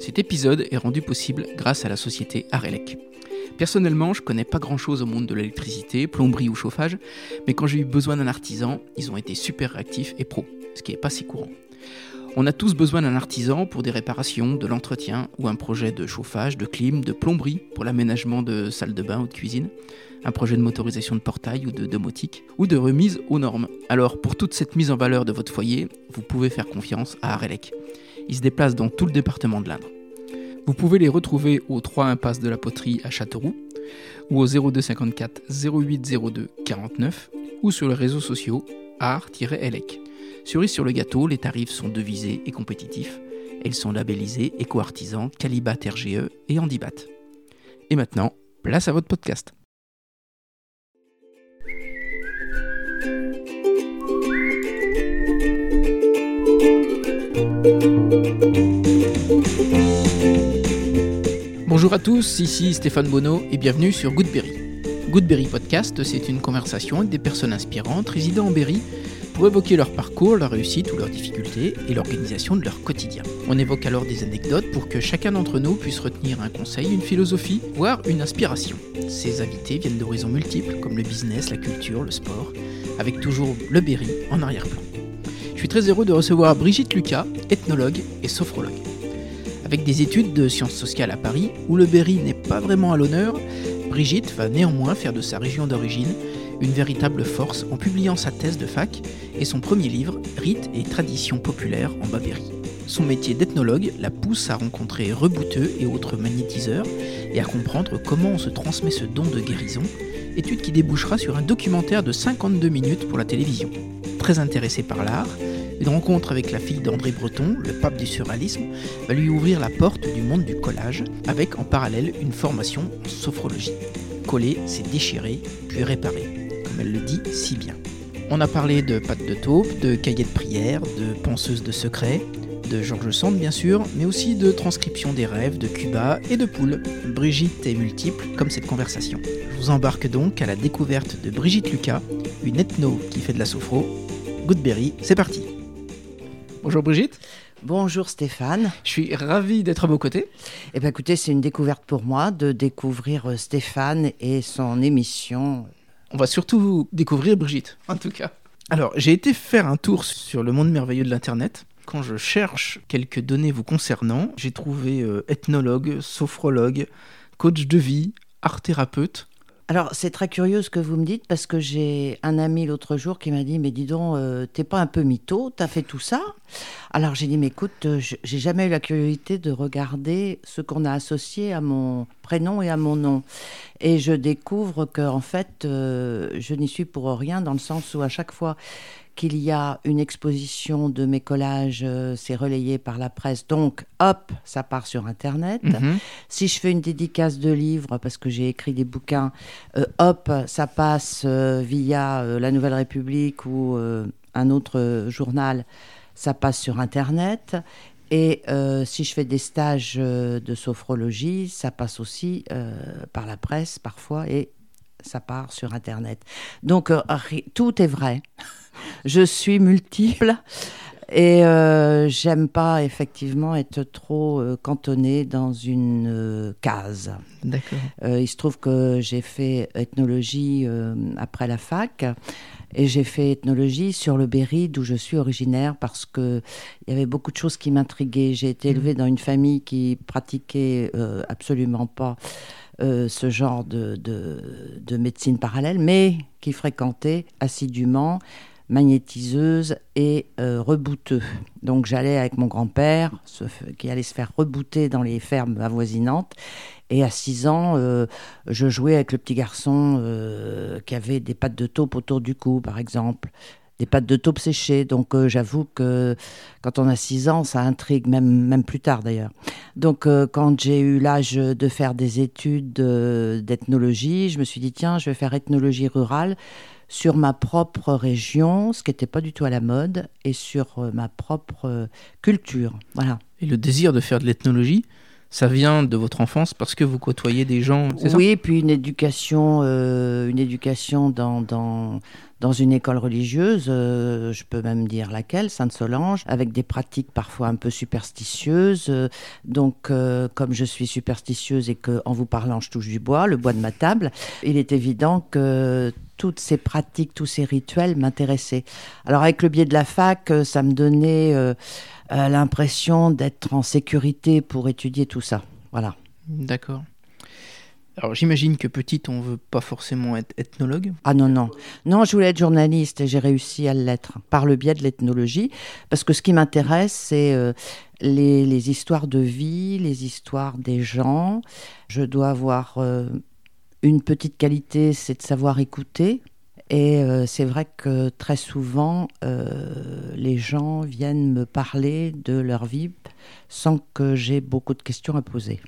Cet épisode est rendu possible grâce à la société Arelec. Personnellement, je connais pas grand chose au monde de l'électricité, plomberie ou chauffage, mais quand j'ai eu besoin d'un artisan, ils ont été super réactifs et pro, ce qui est pas si courant. On a tous besoin d'un artisan pour des réparations, de l'entretien ou un projet de chauffage, de clim, de plomberie pour l'aménagement de salles de bain ou de cuisine, un projet de motorisation de portail ou de domotique, ou de remise aux normes. Alors pour toute cette mise en valeur de votre foyer, vous pouvez faire confiance à Arelec. Ils se déplacent dans tout le département de l'Indre. Vous pouvez les retrouver au 3 impasse de la Poterie à Châteauroux, ou au 0254 0802 49, ou sur les réseaux sociaux art-elec. Cerise sur le gâteau, les tarifs sont devisés et compétitifs. Ils sont labellisés éco-artisans, Calibat RGE et Handibat. Et maintenant, place à votre podcast. Bonjour à tous, ici Stéphane Bonneau et bienvenue sur Goodberry. Goodberry Podcast, c'est une conversation avec des personnes inspirantes résidant en Berry pour évoquer leur parcours, leur réussite ou leurs difficultés et l'organisation de leur quotidien. On évoque alors des anecdotes pour que chacun d'entre nous puisse retenir un conseil, une philosophie, voire une inspiration. Ces invités viennent d'horizons multiples comme le business, la culture, le sport, avec toujours le Berry en arrière-plan. Je suis très heureux de recevoir Brigitte Lucas, ethnologue et sophrologue. Avec des études de sciences sociales à Paris, où le Berry n'est pas vraiment à l'honneur, Brigitte va néanmoins faire de sa région d'origine une véritable force en publiant sa thèse de fac et son premier livre, Rites et traditions populaires en Bavérie. Son métier d'ethnologue la pousse à rencontrer rebouteux et autres magnétiseurs et à comprendre comment on se transmet ce don de guérison, étude qui débouchera sur un documentaire de 52 minutes pour la télévision. Très intéressée par l'art, une rencontre avec la fille d'André Breton, le pape du surréalisme, va lui ouvrir la porte du monde du collage, avec en parallèle une formation en sophrologie. Coller, c'est déchirer, puis réparer elle le dit si bien. On a parlé de pâte de taupe, de cahiers de prière, de penseuse de secrets, de Georges Sand bien sûr, mais aussi de transcription des rêves, de Cuba et de Poule. Brigitte est multiple comme cette conversation. Je vous embarque donc à la découverte de Brigitte Lucas, une ethno qui fait de la sophro. Goodberry, c'est parti. Bonjour Brigitte. Bonjour Stéphane. Je suis ravi d'être à vos côtés. Eh bien écoutez, c'est une découverte pour moi de découvrir euh, Stéphane et son émission on va surtout découvrir Brigitte, en tout cas. Alors, j'ai été faire un tour sur le monde merveilleux de l'Internet. Quand je cherche quelques données vous concernant, j'ai trouvé euh, ethnologue, sophrologue, coach de vie, art thérapeute. Alors, c'est très curieux ce que vous me dites parce que j'ai un ami l'autre jour qui m'a dit Mais dis donc, euh, t'es pas un peu mytho T'as fait tout ça? Alors, j'ai dit Mais écoute, euh, j'ai jamais eu la curiosité de regarder ce qu'on a associé à mon prénom et à mon nom. Et je découvre que, en fait, euh, je n'y suis pour rien dans le sens où à chaque fois qu'il y a une exposition de mes collages, euh, c'est relayé par la presse. Donc, hop, ça part sur Internet. Mhm. Si je fais une dédicace de livres, parce que j'ai écrit des bouquins, euh, hop, ça passe euh, via La Nouvelle République ou un autre journal, ça passe sur Internet. Et si je fais des stages de sophrologie, ça passe aussi par la presse parfois et ça part sur Internet. Donc tout est vrai je suis multiple. Et euh, j'aime pas effectivement être trop euh, cantonnée dans une euh, case. D'accord. il se trouve que j'ai fait ethnologie après la fac. Et j'ai fait ethnologie sur le Berry, d'où je suis originaire, parce qu'il y avait beaucoup de choses qui m'intriguaient. J'ai été élevée mmh. dans une famille qui pratiquait absolument pas ce genre de, de, médecine parallèle, mais qui fréquentait assidûment magnétiseuse et euh, rebouteux. Donc j'allais avec mon grand-père, qui allait se faire rebooter dans les fermes avoisinantes. Et à 6 ans, euh, je jouais avec le petit garçon euh, qui avait des pattes de taupe autour du cou, par exemple. Des pattes de taupe séchées. Donc j'avoue que quand on a 6 ans, ça intrigue, même, même plus tard d'ailleurs. Donc quand j'ai eu l'âge de faire des études d'ethnologie, je me suis dit, tiens, je vais faire ethnologie rurale sur ma propre région, ce qui n'était pas du tout à la mode, et sur euh, ma propre euh, culture. Voilà. Et le désir de faire de l'ethnologie, ça vient de votre enfance parce que vous côtoyez des gens, c'est ça? Oui, puis une éducation, euh, une éducation dans, dans, dans une école religieuse, euh, je peux même dire laquelle, Sainte-Solange, avec des pratiques parfois un peu superstitieuses. Euh, donc, comme je suis superstitieuse et que en vous parlant, je touche du bois, le bois de ma table, il est évident que toutes ces pratiques, tous ces rituels m'intéressaient. Alors, avec le biais de la fac, ça me donnait l'impression d'être en sécurité pour étudier tout ça. Voilà. D'accord. Alors j'imagine que petite, on veut pas forcément être ethnologue. Ah non, non. Non, je voulais être journaliste et j'ai réussi à l'être par le biais de l'ethnologie. Parce que ce qui m'intéresse, c'est euh, les, histoires de vie, les histoires des gens. Je dois avoir euh, une petite qualité, c'est de savoir écouter. Et euh, c'est vrai que très souvent, les gens viennent me parler de leur vie sans que j'ai beaucoup de questions à poser.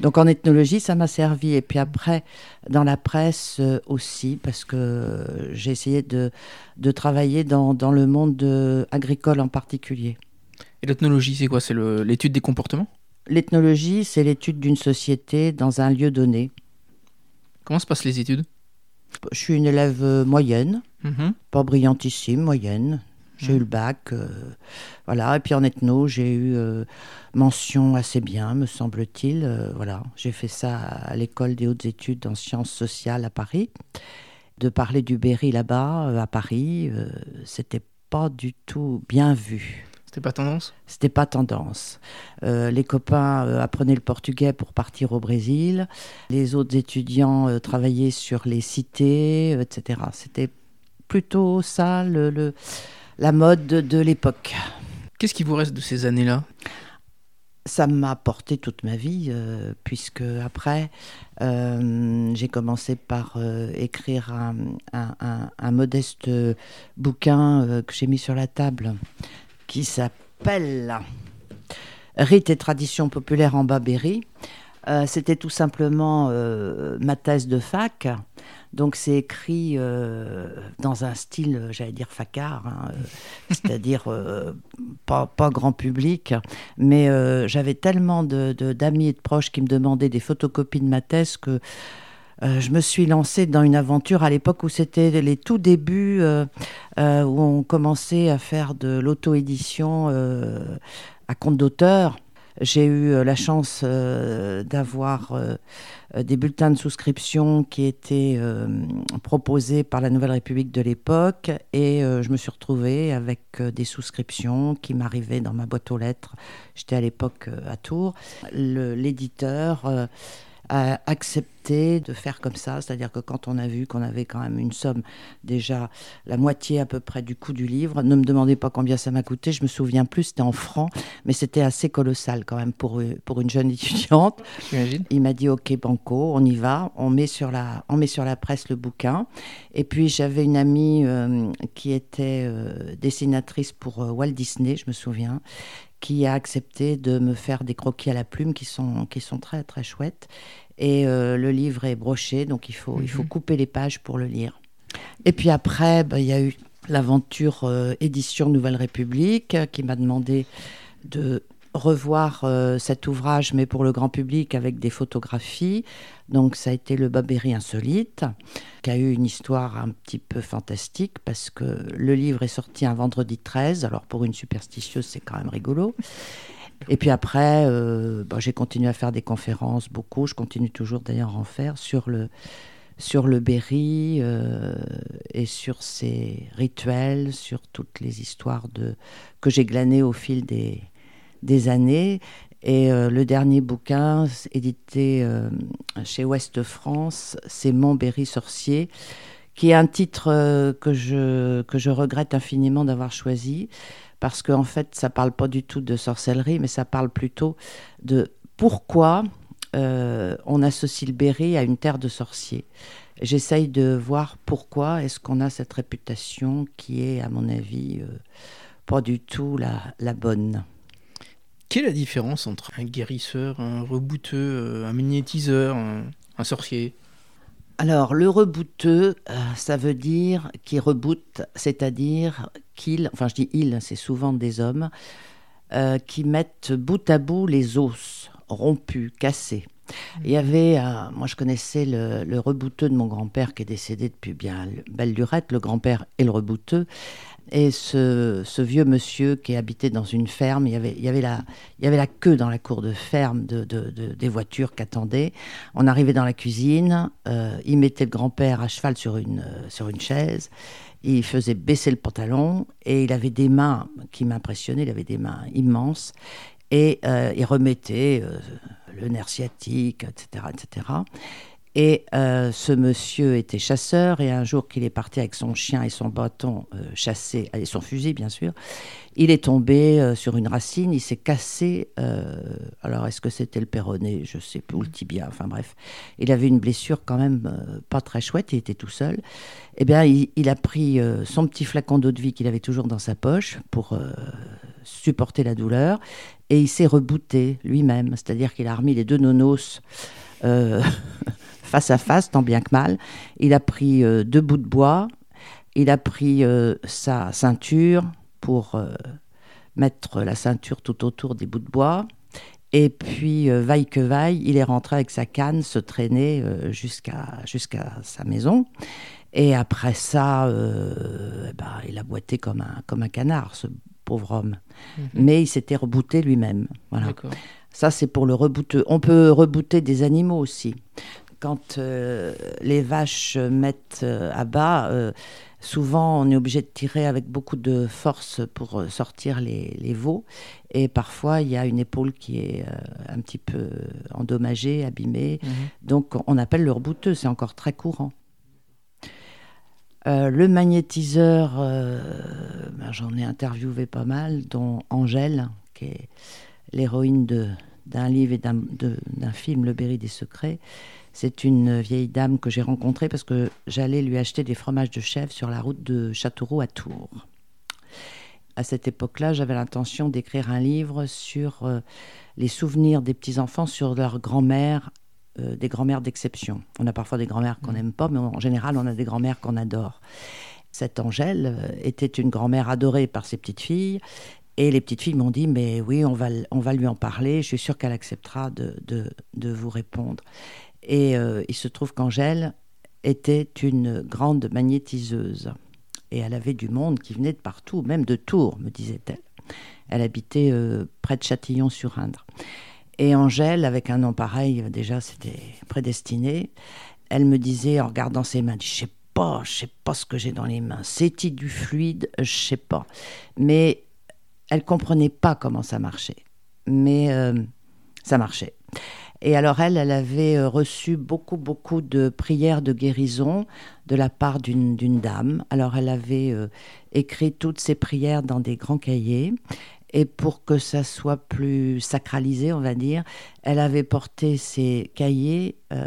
Donc en ethnologie, ça m'a servi. Et puis après, dans la presse euh, aussi, parce que j'ai essayé de, de travailler dans, dans, le monde agricole en particulier. Et l'ethnologie, c'est quoi? C'est l'étude des comportements? L'ethnologie, c'est l'étude d'une société dans un lieu donné. Comment se passent les études? Je suis une élève euh, moyenne, mhm. pas brillantissime, moyenne. J'ai eu le bac, euh, voilà. Et puis en ethno, j'ai eu euh, mention assez bien, me semble-t-il. Euh, voilà, j'ai fait ça à l'école des hautes études en sciences sociales à Paris. De parler du Berry là-bas, à Paris, c'était pas du tout bien vu. C'était pas tendance C'était pas tendance. les copains apprenaient le portugais pour partir au Brésil. Les autres étudiants travaillaient sur les cités, etc. C'était plutôt ça le la mode de, l'époque. Qu'est-ce qui vous reste de ces années-là? Ça m'a porté toute ma vie, euh, puisque après, euh, j'ai commencé par euh, écrire un, modeste bouquin que j'ai mis sur la table, qui s'appelle Rites et traditions populaires en Babéry. C'était tout simplement ma thèse de fac. Donc c'est écrit euh, dans un style, j'allais dire facard, hein, euh, c'est-à-dire euh, pas, grand public, mais j'avais tellement d'amis de, et de proches qui me demandaient des photocopies de ma thèse que je me suis lancée dans une aventure à l'époque où c'était les tout débuts, où on commençait à faire de l'auto-édition à compte d'auteur. J'ai eu euh, la chance euh, d'avoir euh, des bulletins de souscription qui étaient proposés par la Nouvelle République de l'époque et je me suis retrouvée avec des souscriptions qui m'arrivaient dans ma boîte aux lettres. J'étais à l'époque à Tours. L'éditeur a accepté de faire comme ça, c'est-à-dire que quand on a vu qu'on avait quand même une somme déjà la moitié à peu près du coût du livre, ne me demandez pas combien ça m'a coûté, je me souviens plus, c'était en francs, mais c'était assez colossal quand même pour, pour une jeune étudiante. Il m'a dit ok banco, on y va, on met sur la, on met sur la presse le bouquin. Et puis j'avais une amie euh, qui était euh, dessinatrice pour euh, Walt Disney, je me souviens, qui a accepté de me faire des croquis à la plume qui sont, qui sont très très chouettes. Et euh, le livre est broché, donc il faut, il faut mhm. couper les pages pour le lire. Et puis après, bah, il y a eu l'aventure euh, édition Nouvelle République qui m'a demandé de revoir euh, cet ouvrage, mais pour le grand public avec des photographies. Donc ça a été le Babéry insolite, qui a eu une histoire un petit peu fantastique parce que le livre est sorti un vendredi 13. Alors pour une superstitieuse, c'est quand même rigolo. Et puis après, euh, bah, j'ai continué à faire des conférences, beaucoup. Je continue toujours d'ailleurs à en faire sur le, sur le Berry euh, et sur ses rituels, sur toutes les histoires de, que j'ai glanées au fil des, des années. Et euh, le dernier bouquin, édité chez Ouest France, c'est Mon Berry sorcier, qui est un titre que, je, que je regrette infiniment d'avoir choisi, parce qu'en en fait, ça parle pas du tout de sorcellerie, mais ça parle plutôt de pourquoi on associe le Berry à une terre de sorciers. J'essaye de voir pourquoi est-ce qu'on a cette réputation qui est, à mon avis, pas du tout la, la bonne. Quelle est la différence entre un guérisseur, un rebouteux, euh, un magnétiseur, un, sorcier? Alors, le rebouteux, euh, ça veut dire qu'il reboot, c'est-à-dire enfin je dis il, c'est souvent des hommes, euh, qui mettent bout à bout les os rompus, cassés. Il y avait, euh, moi je connaissais le, le rebouteux de mon grand-père qui est décédé depuis bien belle lurette, le grand-père et le rebouteux. Et ce, vieux monsieur qui habitait dans une ferme, il y avait, la, il avait la queue dans la cour de ferme de, de, de des voitures qui attendaient. On arrivait dans la cuisine, euh, il mettait le grand-père à cheval sur une, euh, sur une chaise, il faisait baisser le pantalon et il avait des mains qui m'impressionnaient, il avait des mains immenses et euh, il remettait le nerf sciatique, etc. etc. Et euh, ce monsieur était chasseur, et un jour qu'il est parti avec son chien et son bâton euh, chasser, et son fusil bien sûr, il est tombé euh, sur une racine, il s'est cassé, euh, alors est-ce que c'était le péroné, je sais plus, ou le tibia, enfin bref, il avait une blessure quand même pas très chouette, il était tout seul. Eh bien, il, il a pris son petit flacon d'eau de vie qu'il avait toujours dans sa poche pour supporter la douleur, et il s'est rebooté lui-même, c'est-à-dire qu'il a remis les deux nonos. Euh, face à face, tant bien que mal. Il a pris euh, deux bouts de bois, il a pris euh, sa ceinture pour euh, mettre la ceinture tout autour des bouts de bois. Et puis, vaille que vaille, il est rentré avec sa canne, se traîner jusqu'à sa maison. Et après ça, ben, il a boité comme un, comme un canard, ce pauvre homme. Mhm. Mais il s'était rebooté lui-même. Voilà. Ça, c'est pour le rebouteux. On peut rebooter des animaux aussi. Quand euh, les vaches mettent euh, à bas, euh, souvent on est obligé de tirer avec beaucoup de force pour sortir les, les veaux. Et parfois, il y a une épaule qui est euh, un petit peu endommagée, abîmée. Mhm. Donc, on appelle le rebouteux. C'est encore très courant. Euh, le magnétiseur, euh, ben, j'en ai interviewé pas mal, dont Angèle, qui est l'héroïne d'un livre et d'un film, Le Berry des Secrets. C'est une vieille dame que j'ai rencontrée parce que j'allais lui acheter des fromages de chèvre sur la route de Châteauroux à Tours. À cette époque-là, j'avais l'intention d'écrire un livre sur euh, les souvenirs des petits-enfants sur leur grand-mère, euh, des grand-mères d'exception. On a parfois des grand-mères qu'on n'aime pas, mais en général, on a des grand-mères qu'on adore. Cette Angèle euh, était une grand-mère adorée par ses petites filles. Et les petites filles m'ont dit, mais oui, on va, on va lui en parler, je suis sûre qu'elle acceptera de, de, de vous répondre. Et euh, il se trouve qu'Angèle était une grande magnétiseuse. Et elle avait du monde qui venait de partout, même de Tours, me disait-elle. Elle habitait euh, près de Châtillon-sur-Indre. Et Angèle, avec un nom pareil, euh, déjà, c'était prédestiné. Elle me disait, en regardant ses mains, je sais pas, je sais pas ce que j'ai dans les mains. C'est-il du fluide Je sais pas. Mais elle comprenait pas comment ça marchait. Mais ça marchait. Et alors elle, elle avait euh, reçu beaucoup, beaucoup de prières de guérison de la part d'une dame. Alors elle avait euh, écrit toutes ces prières dans des grands cahiers. Et pour que ça soit plus sacralisé, on va dire, elle avait porté ces cahiers euh,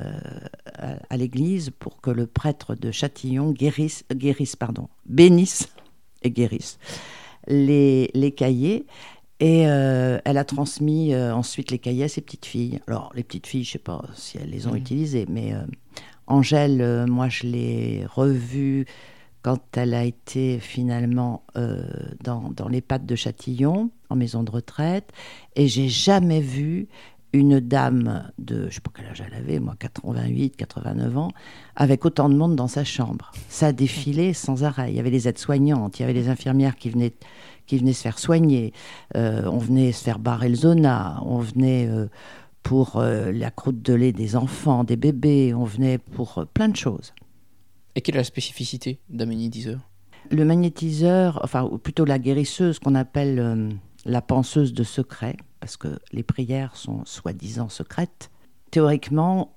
à, à l'église pour que le prêtre de Châtillon guérisse, guérisse pardon, bénisse et guérisse les, les cahiers. Et euh, elle a transmis euh, ensuite les cahiers à ses petites filles. Alors, les petites filles, je ne sais pas si elles les ont Mhm. utilisées, mais euh, Angèle, moi, je l'ai revue quand elle a été finalement dans, dans l'EHPAD de Châtillon, en maison de retraite. Et j'ai jamais vu une dame de, je ne sais pas quel âge elle avait, moi, 88, 89 ans, avec autant de monde dans sa chambre. Ça défilait sans arrêt. Il y avait les aides-soignantes, il y avait les infirmières qui venaient, qui venaient se faire soigner. Euh, on venait se faire barrer le zona, on venait euh, pour euh, la croûte de lait des enfants, des bébés, on venait pour plein de choses. Et quelle est la spécificité d'un magnétiseur? Le magnétiseur, enfin, ou plutôt la guérisseuse qu'on appelle la penseuse de secret, parce que les prières sont soi-disant secrètes. Théoriquement,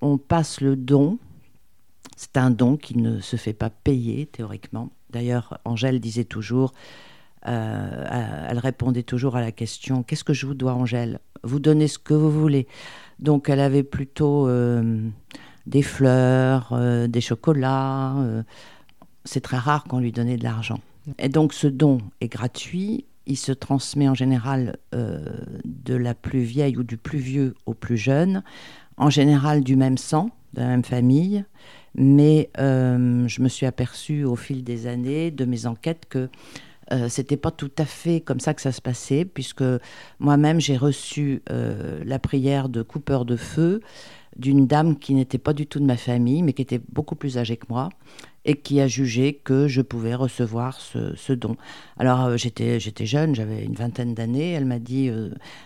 on passe le don. C'est un don qui ne se fait pas payer, théoriquement. D'ailleurs, Angèle disait toujours, elle répondait toujours à la question Qu'est-ce que je vous dois, Angèle? Vous donnez ce que vous voulez. Donc, elle avait plutôt euh, des fleurs, euh, des chocolats. euh, c'est très rare qu'on lui donnait de l'argent. Et donc, ce don est gratuit. Il se transmet en général euh, de la plus vieille ou du plus vieux au plus jeune, en général du même sang, de la même famille. Mais euh, je me suis aperçue au fil des années de mes enquêtes que euh, c'était pas tout à fait comme ça que ça se passait, puisque moi-même j'ai reçu euh, la prière de coupeur de feu d'une dame qui n'était pas du tout de ma famille, mais qui était beaucoup plus âgée que moi, et qui a jugé que je pouvais recevoir ce, don. Alors euh, j'étais, jeune, j'avais une vingtaine d'années, elle m'a dit,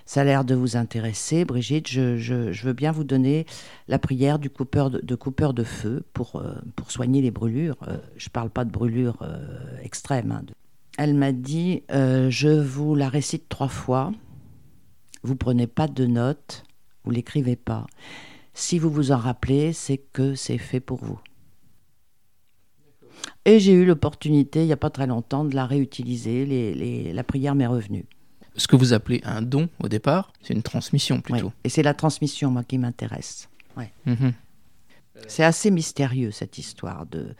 ça a l'air de vous intéresser, Brigitte, je, je, veux bien vous donner la prière du coupeur de, coupeur de feu pour, pour soigner les brûlures. je ne parle pas de brûlures extrêmes. Hein. Elle m'a dit, je vous la récite trois fois, vous prenez pas de notes, vous l'écrivez pas. Si vous vous en rappelez, c'est que c'est fait pour vous. Et j'ai eu l'opportunité, il n'y a pas très longtemps, de la réutiliser. Les, la prière m'est revenue. Ce que vous appelez un don au départ, c'est une transmission plutôt. Et c'est la transmission, moi, qui m'intéresse. Ouais. Mhm. C'est assez mystérieux, cette histoire de,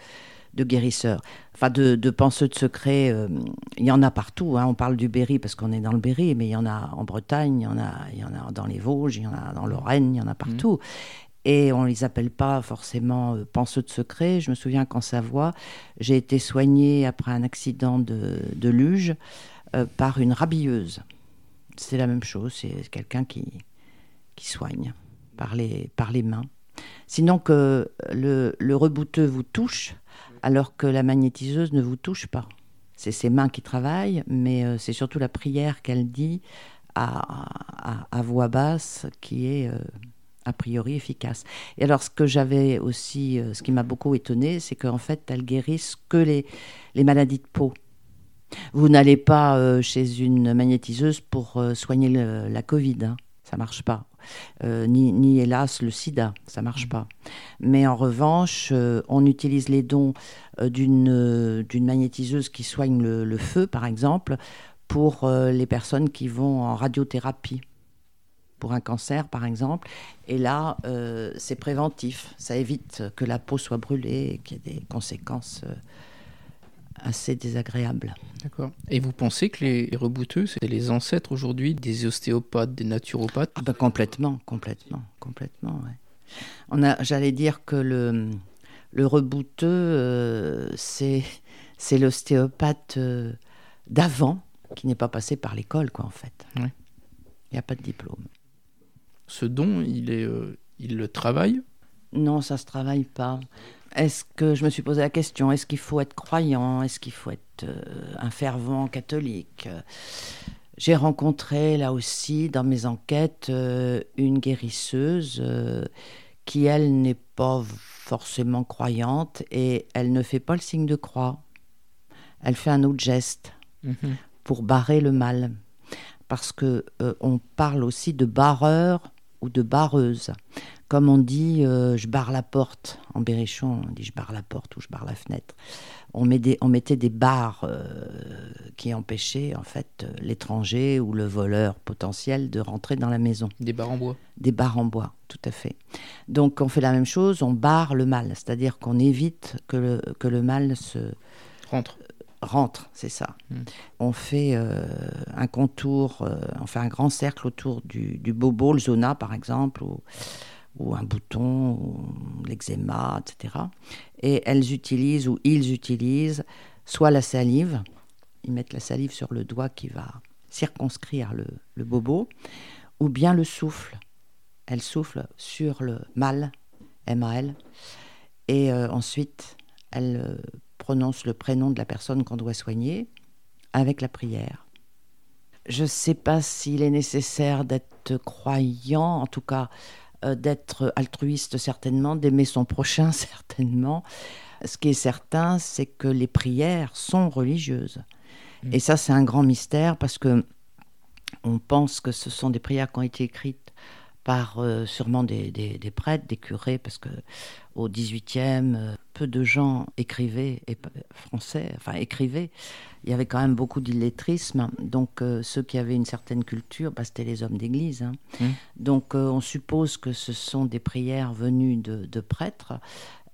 de guérisseurs. Enfin, de, de penseux de secret, euh, il y en a partout. Hein. On parle du Berry parce qu'on est dans le Berry, mais il y en a en Bretagne, il y en a, il y en a dans les Vosges, il y en a dans Lorraine, il y en a partout. Et on ne les appelle pas forcément euh, penseux de secret. Je me souviens qu'en Savoie, j'ai été soignée après un accident de, de luge euh, par une rabilleuse. C'est la même chose, c'est quelqu'un qui, qui soigne par les, par les mains. Sinon que le, le rebouteux vous touche, alors que la magnétiseuse ne vous touche pas. C'est ses mains qui travaillent, mais euh, c'est surtout la prière qu'elle dit à, voix basse qui est a priori efficace. Et alors, ce que j'avais aussi, euh, ce qui m'a beaucoup étonné, c'est qu'en fait, elles guérissent que les, maladies de peau. Vous n'allez pas euh, chez une magnétiseuse pour euh, soigner la Covid, hein. ça marche pas. Ni, ni, hélas le sida, ça marche pas. Mais en revanche, on utilise les dons d'une d'une magnétiseuse qui soigne le, le, feu, par exemple, pour les personnes qui vont en radiothérapie pour un cancer, par exemple. Et là, euh, c'est préventif. Ça évite que la peau soit brûlée et qu'il y ait des conséquences euh, assez désagréables. D'accord. Et vous pensez que les rebouteux, c'est les ancêtres aujourd'hui des ostéopathes, des naturopathes? Ah ben Complètement, complètement, complètement. On a, j'allais dire que le, le rebouteux, euh, c'est, c'est l'ostéopathe d'avant qui n'est pas passé par l'école, quoi, en fait. Il n'y a pas de diplôme ce don, il, est, euh, il le travaille? Non, ça se travaille pas. Est-ce que je me suis posé la question Est-ce qu'il faut être croyant Est-ce qu'il faut être euh, un fervent catholique? J'ai rencontré là aussi dans mes enquêtes euh, une guérisseuse qui elle n'est pas forcément croyante et elle ne fait pas le signe de croix. Elle fait un autre geste mhm. pour barrer le mal parce que on parle aussi de barreur ou de barreuse. Comme on dit, euh, je barre la porte. En Berrichon, on dit je barre la porte ou je barre la fenêtre. On, met des, on mettait des barres euh, qui empêchaient en fait l'étranger ou le voleur potentiel de rentrer dans la maison. Des barres en bois Des barres en bois, tout à fait. Donc on fait la même chose, on barre le mal, c'est-à-dire qu'on évite que le, que le mal se... Rentre rentre, c'est ça. Hmm. On fait euh, un contour, euh, on fait un grand cercle autour du, bobo, le zona par exemple, ou, un bouton, ou l'eczéma, etc. Et elles utilisent, ou ils utilisent, soit la salive, ils mettent la salive sur le doigt qui va circonscrire le, bobo, ou bien le souffle. Elles soufflent sur le mal, M-A-L, et euh, ensuite elles prononce le prénom de la personne qu'on doit soigner avec la prière. Je ne sais pas s'il est nécessaire d'être croyant, en tout cas euh, d'être altruiste certainement, d'aimer son prochain certainement. Ce qui est certain, c'est que les prières sont religieuses. Mm. Et ça, c'est un grand mystère parce que on pense que ce sont des prières qui ont été écrites par euh, sûrement des, prêtres, des curés, parce que au XVIIIe, euh, peu de gens écrivaient, et, français, enfin écrivaient. Il y avait quand même beaucoup d'illettrisme. Donc euh, ceux qui avaient une certaine culture, bah, c'était les hommes d'église. Hein. Mmh. Donc on suppose que ce sont des prières venues de, prêtres.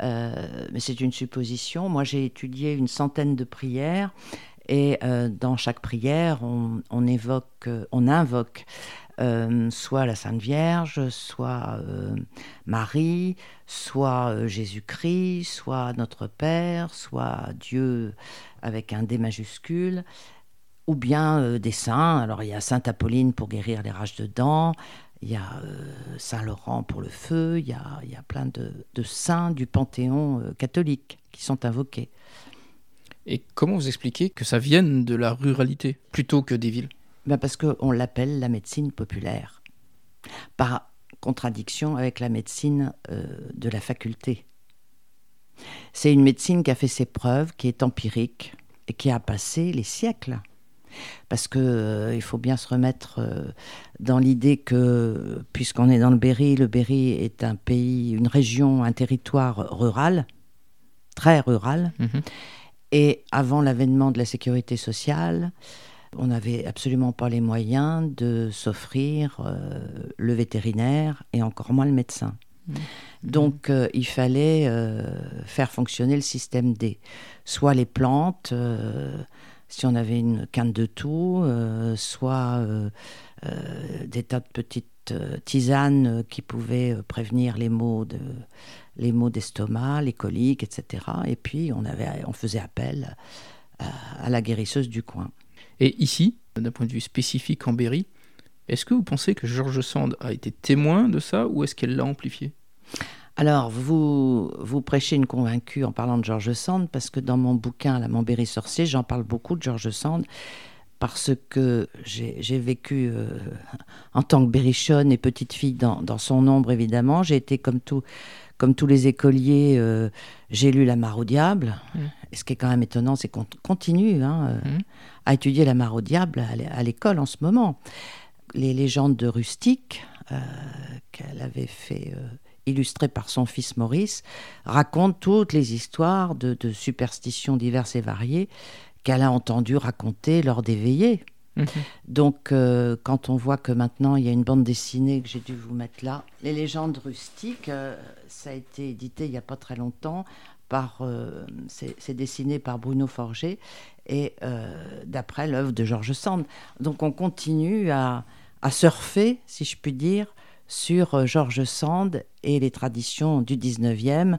mais c'est une supposition. Moi, j'ai étudié une centaine de prières et dans chaque prière, on, on évoque, on invoque euh, soit la Sainte Vierge, soit euh, Marie, soit euh, Jésus-Christ, soit notre Père, soit Dieu avec un D majuscule. ou bien des saints. Alors il y a Sainte Apolline pour guérir les rages de dents, il y a Saint Laurent pour le feu, il y a, il y a plein de, de, saints du panthéon catholique qui sont invoqués. Et comment vous expliquez que ça vienne de la ruralité plutôt que des villes? Ben Parce qu'on l'appelle la médecine populaire, par contradiction avec la médecine euh, de la faculté. C'est une médecine qui a fait ses preuves, qui est empirique et qui a passé les siècles. Parce qu'il euh, faut bien se remettre euh, dans l'idée que, puisqu'on est dans le Berry, le Berry est un pays, une région, un territoire rural, très rural. Mhm. Et avant l'avènement de la sécurité sociale, on n'avait absolument pas les moyens de s'offrir euh, le vétérinaire et encore moins le médecin. Mmh. Donc euh, il fallait euh, faire fonctionner le système D. Soit les plantes, si on avait une quinte de tout, soit des tas de petites tisanes qui pouvaient prévenir les maux de les maux d'estomac, les coliques, etc. Et puis on, avait, on faisait appel à, la guérisseuse du coin. Et ici, d'un point de vue spécifique en Berry, est-ce que vous pensez que Georges Sand a été témoin de ça ou est-ce qu'elle l'a amplifié? Alors, vous, vous prêchez une convaincue en parlant de Georges Sand, parce que dans mon bouquin, La Montberry sorcier, j'en parle beaucoup de Georges Sand, parce que j'ai vécu euh, en tant que berrichonne et petite fille dans, dans son ombre, évidemment. J'ai été comme tout, comme tous les écoliers, euh, j'ai lu La Mare au Diable. Mm. Et ce qui est quand même étonnant, c'est qu'on continue hein, euh, mm. à étudier La Mare au Diable à l'école en ce moment. Les légendes de Rustique, euh, qu'elle avait fait illustrer par son fils Maurice, racontent toutes les histoires de, de superstitions diverses et variées qu'elle a entendues raconter lors des veillées. Mhm. Donc, euh, quand on voit que maintenant il y a une bande dessinée que j'ai dû vous mettre là, Les légendes rustiques, euh, ça a été édité il n'y a pas très longtemps. Par, euh, c'est dessiné par Bruno Forger et d'après l'œuvre de Georges Sand. Donc, on continue à, à surfer, si je puis dire, sur Georges Sand et les traditions du 19e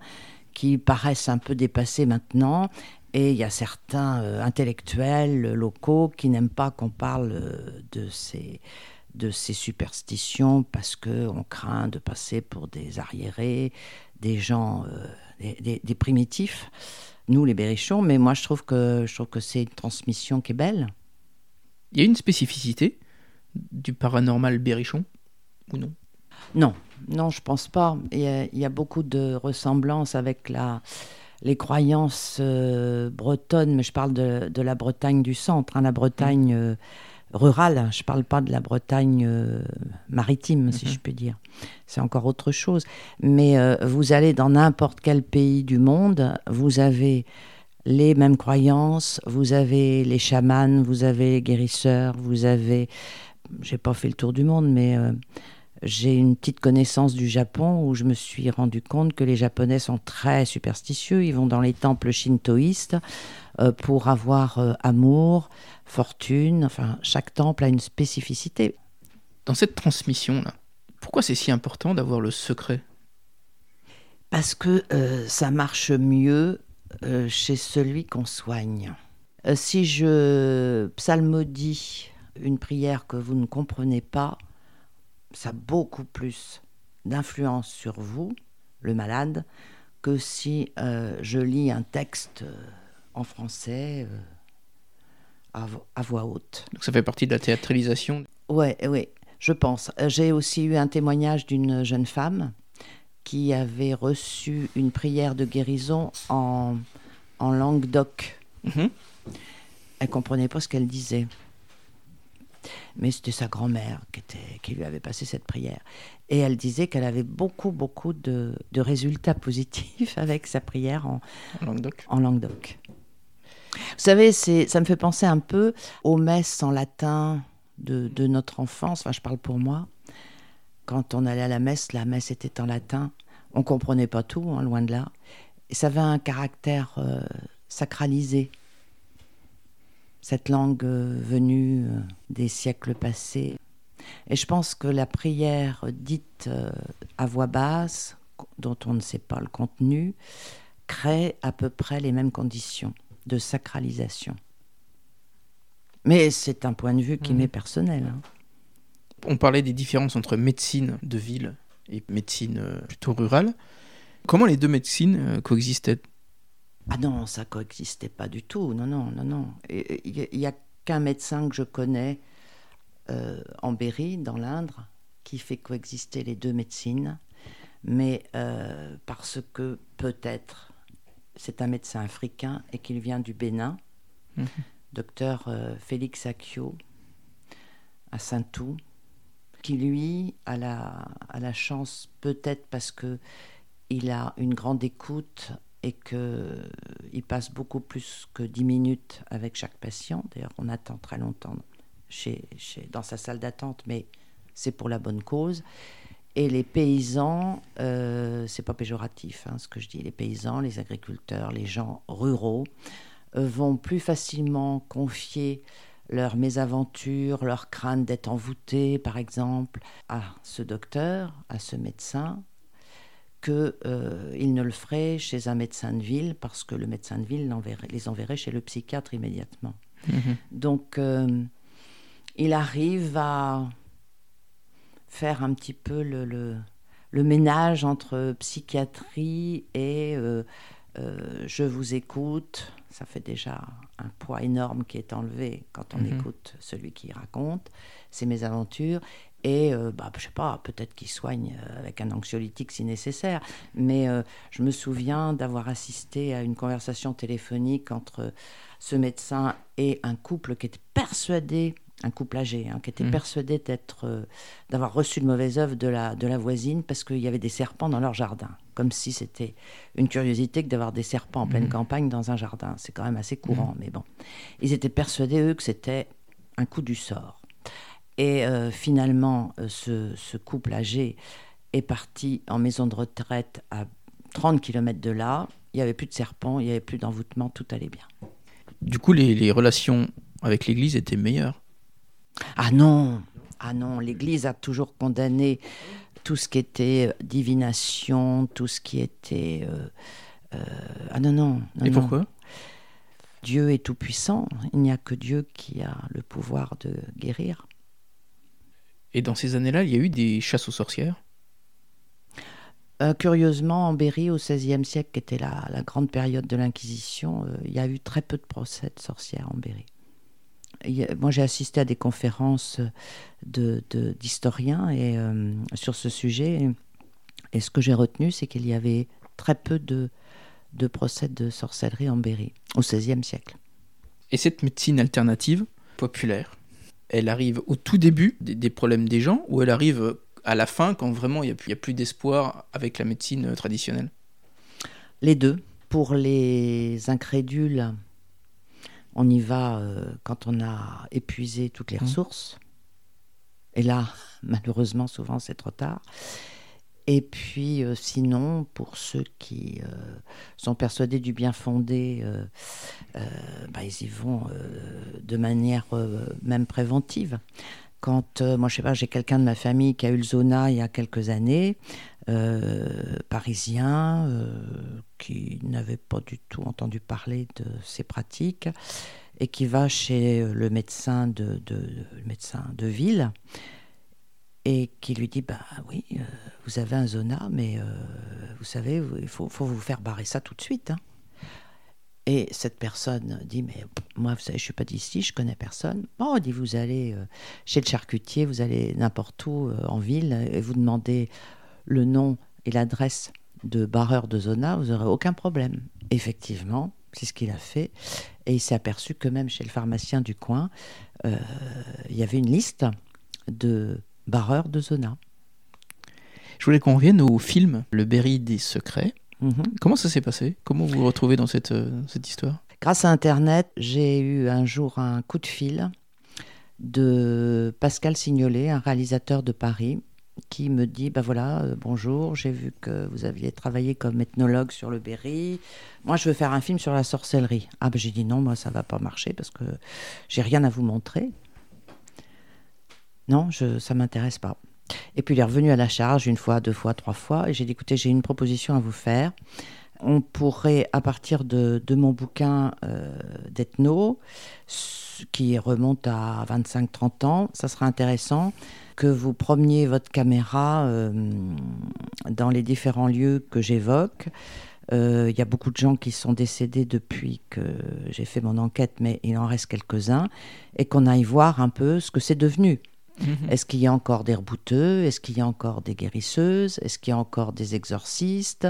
qui paraissent un peu dépassées maintenant et il y a certains euh, intellectuels locaux qui n'aiment pas qu'on parle euh, de ces, de ces superstitions parce qu'on craint de passer pour des arriérés, des gens, euh, des, primitifs, nous les berrichons, mais moi je trouve que, je trouve que c'est une transmission qui est belle. Il y a une spécificité du paranormal berrichon ou non? Non, non, je pense pas. Il il y a beaucoup de ressemblances avec la les croyances euh, bretonnes, mais je parle de, la Bretagne du centre, hein, la Bretagne euh, rurale, je ne parle pas de la Bretagne euh, maritime, si mhm. je puis dire. C'est encore autre chose. Mais vous allez dans n'importe quel pays du monde, vous avez les mêmes croyances, vous avez les chamans, vous avez les guérisseurs, vous avez... J'ai pas fait le tour du monde, mais j'ai une petite connaissance du Japon où je me suis rendu compte que les Japonais sont très superstitieux. Ils vont dans les temples shintoïstes euh, pour avoir euh, amour, fortune. Enfin, chaque temple a une spécificité. Dans cette transmission-là, pourquoi c'est si important d'avoir le secret? Parce que euh, ça marche mieux chez celui qu'on soigne. si je psalmodie une prière que vous ne comprenez pas, ça a beaucoup plus d'influence sur vous, le malade, que si euh, je lis un texte euh, en français euh, à, voix haute. Donc ça fait partie de la théâtralisation Oui, oui, je pense. J'ai aussi eu un témoignage d'une jeune femme qui avait reçu une prière de guérison en, en langue d'oc. Mhm. Elle comprenait pas ce qu'elle disait mais c'était sa grand-mère qui, qui lui avait passé cette prière. Et elle disait qu'elle avait beaucoup, beaucoup de, résultats positifs avec sa prière en. En Languedoc. Vous savez, ça me fait penser un peu aux messes en latin de, notre enfance. Enfin, je parle pour moi. Quand on allait à la messe, la messe était en latin. On comprenait pas tout, hein, loin de là. Et ça avait un caractère euh, sacralisé cette langue euh, venue euh, des siècles passés. Et je pense que la prière dite à voix basse, dont on ne sait pas le contenu, crée à peu près les mêmes conditions de sacralisation. Mais c'est un point de vue qui Mhm. m'est personnel. hein. On parlait des différences entre médecine de ville et médecine euh, plutôt rurale. Comment les deux médecines euh, coexistaient Ah non, ça coexistait pas du tout. Non, non, non, non. Il n'y a qu'un médecin que je connais euh, en Berry, dans l'Indre, qui fait coexister les deux médecines. Mais euh, parce que peut-être c'est un médecin africain et qu'il vient du Bénin, Mhm. docteur euh, Félix Akio, à Saint-Tout, qui lui a la, a la chance, peut-être parce que il a une grande écoute et qu'il passe beaucoup plus que 10 minutes avec chaque patient. D'ailleurs, on attend très longtemps chez, chez- dans sa salle d'attente, mais c'est pour la bonne cause. Et les paysans, euh, c'est pas péjoratif hein, ce que je dis, les paysans, les agriculteurs, les gens ruraux euh, vont plus facilement confier leurs mésaventures, leur crainte d'être envoûtés, par exemple, à ce docteur, à ce médecin, que euh, ne le ferait chez un médecin de ville, parce que le médecin de ville les enverrait chez le psychiatre immédiatement. Mhm. Donc, euh, il arrive à faire un petit peu le, le- le ménage entre psychiatrie et euh, euh, je vous écoute. Ça fait déjà un poids énorme qui est enlevé quand on Mhm. écoute celui qui raconte ses mésaventures. Et euh, bah, je sais pas, peut-être qu'il soigne euh, avec un anxiolytique si nécessaire. Mais je me souviens d'avoir assisté à une conversation téléphonique entre ce médecin et un couple qui était persuadé, un couple âgé, hein, qui était Mhm. persuadé d'être, euh, d'avoir reçu de mauvaises œuvres de la, de la voisine parce qu'il y avait des serpents dans leur jardin. Comme si c'était une curiosité que d'avoir des serpents en pleine Mhm. campagne dans un jardin. C'est quand même assez courant, mais bon. Ils étaient persuadés, eux, que c'était un coup du sort. Et euh, finalement, euh, ce, ce couple âgé est parti en maison de retraite à 30 km de là. Il n'y avait plus de serpents, il n'y avait plus d'envoûtement, tout allait bien. Du coup, les, les relations avec l'Église étaient meilleures? Ah non, ah non, l'Église a toujours condamné tout ce qui était euh, divination, tout ce qui était... euh, euh, ah non, non. non, Et non. pourquoi? Dieu est tout-puissant, il n'y a que Dieu qui a le pouvoir de guérir. Et dans ces années-là, il y a eu des chasses aux sorcières? Euh, curieusement, en Berry, au XVIe siècle, qui était la, la grande période de l'Inquisition, il y a eu très peu de procès de sorcières en Berry. A- moi, j'ai assisté à des conférences de- de- d'historiens et euh, sur ce sujet. Et ce que j'ai retenu, c'est qu'il y avait très peu de, de procès de sorcellerie en Berry, au XVIe siècle. Et cette médecine alternative, populaire, elle arrive au tout début des, des problèmes des gens ou elle arrive à la fin quand vraiment il n'y a, plus- il y a plus d'espoir avec la médecine traditionnelle? Les deux. Pour les incrédules, on y va euh, quand on a épuisé toutes les Mhm. ressources. Et là, malheureusement, souvent, c'est trop tard. Et puis, euh, sinon, pour ceux qui euh, sont persuadés du bien fondé, bah, ils y vont de manière même préventive. Quand, euh, moi, je sais pas, j'ai quelqu'un de ma famille qui a eu le zona il y a quelques années, euh, parisien, euh, qui n'avait pas du tout entendu parler de ces pratiques et qui va chez le médecin de, médecin de ville et qui lui dit bah oui euh, vous avez un zona mais vous savez il faut, faut vous faire barrer ça tout de suite hein. et cette personne dit mais moi vous savez je suis pas d'ici je connais personne bon dit vous allez chez le charcutier vous allez n'importe où en ville et vous demandez le nom et l'adresse de barreur de zona vous aurez aucun problème. Effectivement c'est ce qu'il a fait. Et il s'est aperçu que même chez le pharmacien du coin euh, il y avait une liste de barreurs de zona. Je voulais qu'on revienne au film Le Berry des secrets. Mhm. Comment ça s'est passé? Comment vous vous retrouvez dans cette, euh, cette histoire? Grâce à Internet, j'ai eu un jour un coup de fil de Pascal Signolet, un réalisateur de Paris, qui me dit bah voilà, euh, bonjour, j'ai vu que vous aviez travaillé comme ethnologue sur le Berry. Moi, je veux faire un film sur la sorcellerie. Ah, bah, j'ai dit non, moi, ça va pas marcher parce que j'ai rien à vous montrer. Non, je, ça m'intéresse pas. Et puis il est revenu à la charge une fois, deux fois, trois fois, et j'ai dit écoutez, j'ai une proposition à vous faire. on pourrait, à partir de, mon bouquin euh, d'ethno, qui remonte à 25-30 ans, ça sera intéressant que vous promeniez votre caméra euh, dans les différents lieux que j'évoque. Euh, il y a beaucoup de gens qui sont décédés depuis que j'ai fait mon enquête, mais il en reste quelques-uns, et qu'on aille voir un peu ce que c'est devenu. Mhm. Est-ce qu'il y a encore des rebouteux? Est-ce qu'il y a encore des guérisseuses? Est-ce qu'il y a encore des exorcistes?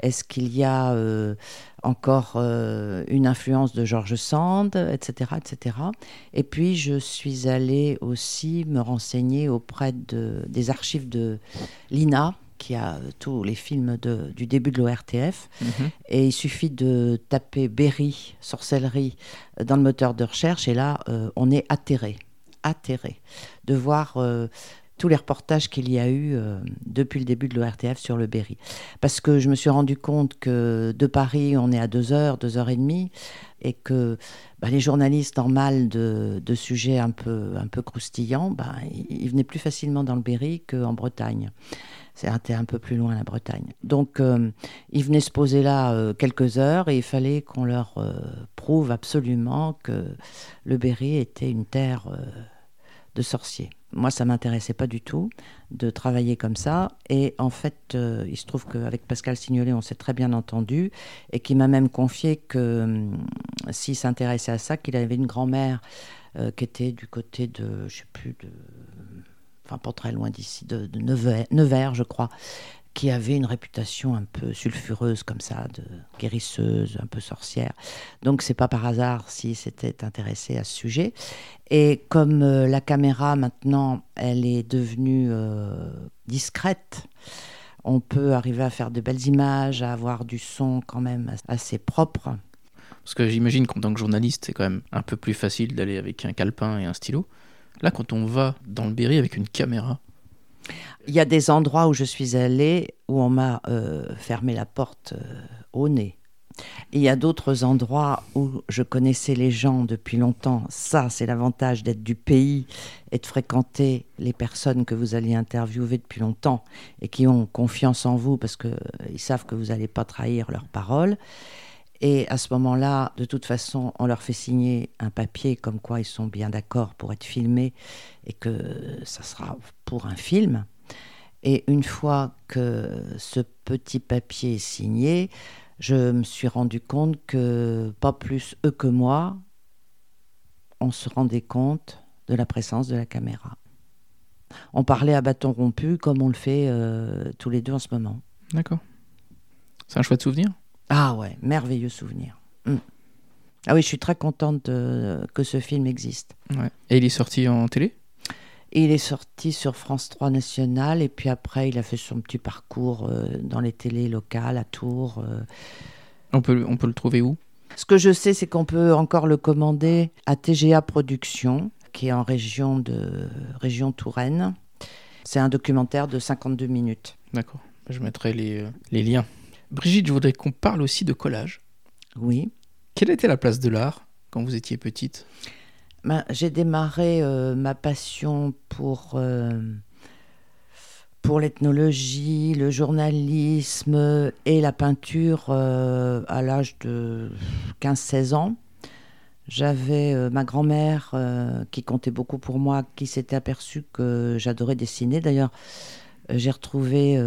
Est-ce qu'il y a euh, encore euh, une influence de George Sand, etc., etc. Et puis, je suis allée aussi me renseigner auprès de, des archives de l'INA, qui a tous les films du début de l'ORTF. Mhm. Et il suffit de taper Berry, sorcellerie, dans le moteur de recherche, et là, euh, on est atterré atterré de voir euh, tous les reportages qu'il y a eu euh, depuis le début de l'ORTF sur le Berry. Parce que je me suis rendu compte que de Paris, on est à 2 heures, 2 heures et demie, et que bah, les journalistes en mal de, sujets un peu, un peu croustillants, bah, ils venaient plus facilement dans le Berry qu'en Bretagne. C'était un peu plus loin la Bretagne. Donc, euh, ils venaient se poser là quelques heures et il fallait qu'on leur prouve absolument que le Berry était une terre de sorcier. Moi, ça m'intéressait pas du tout de travailler comme ça. Et en fait, euh, il se trouve qu'avec Pascal Signolet, on s'est très bien entendu et qui m'a même confié que hum, s'il s'intéressait à ça, qu'il avait une grand-mère euh, qui était du côté de, je sais plus, de, enfin pas très loin d'ici, de, de Nevers, je crois, qui avait une réputation un peu sulfureuse comme ça, de guérisseuse, un peu sorcière. Donc c'est pas par hasard si s'était intéressé à ce sujet. Et comme euh, la caméra maintenant, elle est devenue euh, discrète, on peut arriver à faire de belles images, à avoir du son quand même assez propre. Parce que j'imagine qu'en tant que journaliste, c'est quand même un peu plus facile d'aller avec un calepin et un stylo. Là, quand on va dans le Berry avec une caméra, il y a des endroits où je suis allée où on m'a euh, fermé la porte euh, au nez. Il y a d'autres endroits où je connaissais les gens depuis longtemps. Ça, c'est l'avantage d'être du pays et de fréquenter les personnes que vous allez interviewer depuis longtemps et qui ont confiance en vous parce qu'ils euh, savent que vous n'allez pas trahir leurs paroles. Et à ce moment-là, de toute façon, on leur fait signer un papier comme quoi ils sont bien d'accord pour être filmés et que ça sera pour un film. Et une fois que ce petit papier est signé, je me suis rendu compte que pas plus eux que moi, on se rendait compte de la présence de la caméra. On parlait à bâton rompu comme on le fait euh, tous les deux en ce moment. D'accord. C'est un chouette souvenir ah ouais, merveilleux souvenir. Hmm. Ah oui, je suis très contente que ce film existe. Et il est sorti en télé? Il est sorti sur France 3 National et puis après il a fait son petit parcours euh, dans les télés locales à Tours. Euh. On, peut, on peut le trouver où? Ce que je sais, c'est qu'on peut encore le commander à TGA Productions, qui est en région, de, région Touraine. C'est un documentaire de 52 minutes. D'accord, je mettrai les, euh, les liens. Brigitte, je voudrais qu'on parle aussi de collage. Oui. Quelle était la place de l'art quand vous étiez petite? Ben, J'ai démarré euh, ma passion pour, euh, pour l'ethnologie, le journalisme et la peinture euh, à l'âge de 15-16 ans. J'avais ma grand-mère qui comptait beaucoup pour moi, qui s'était aperçue que j'adorais dessiner. D'ailleurs, j'ai retrouvé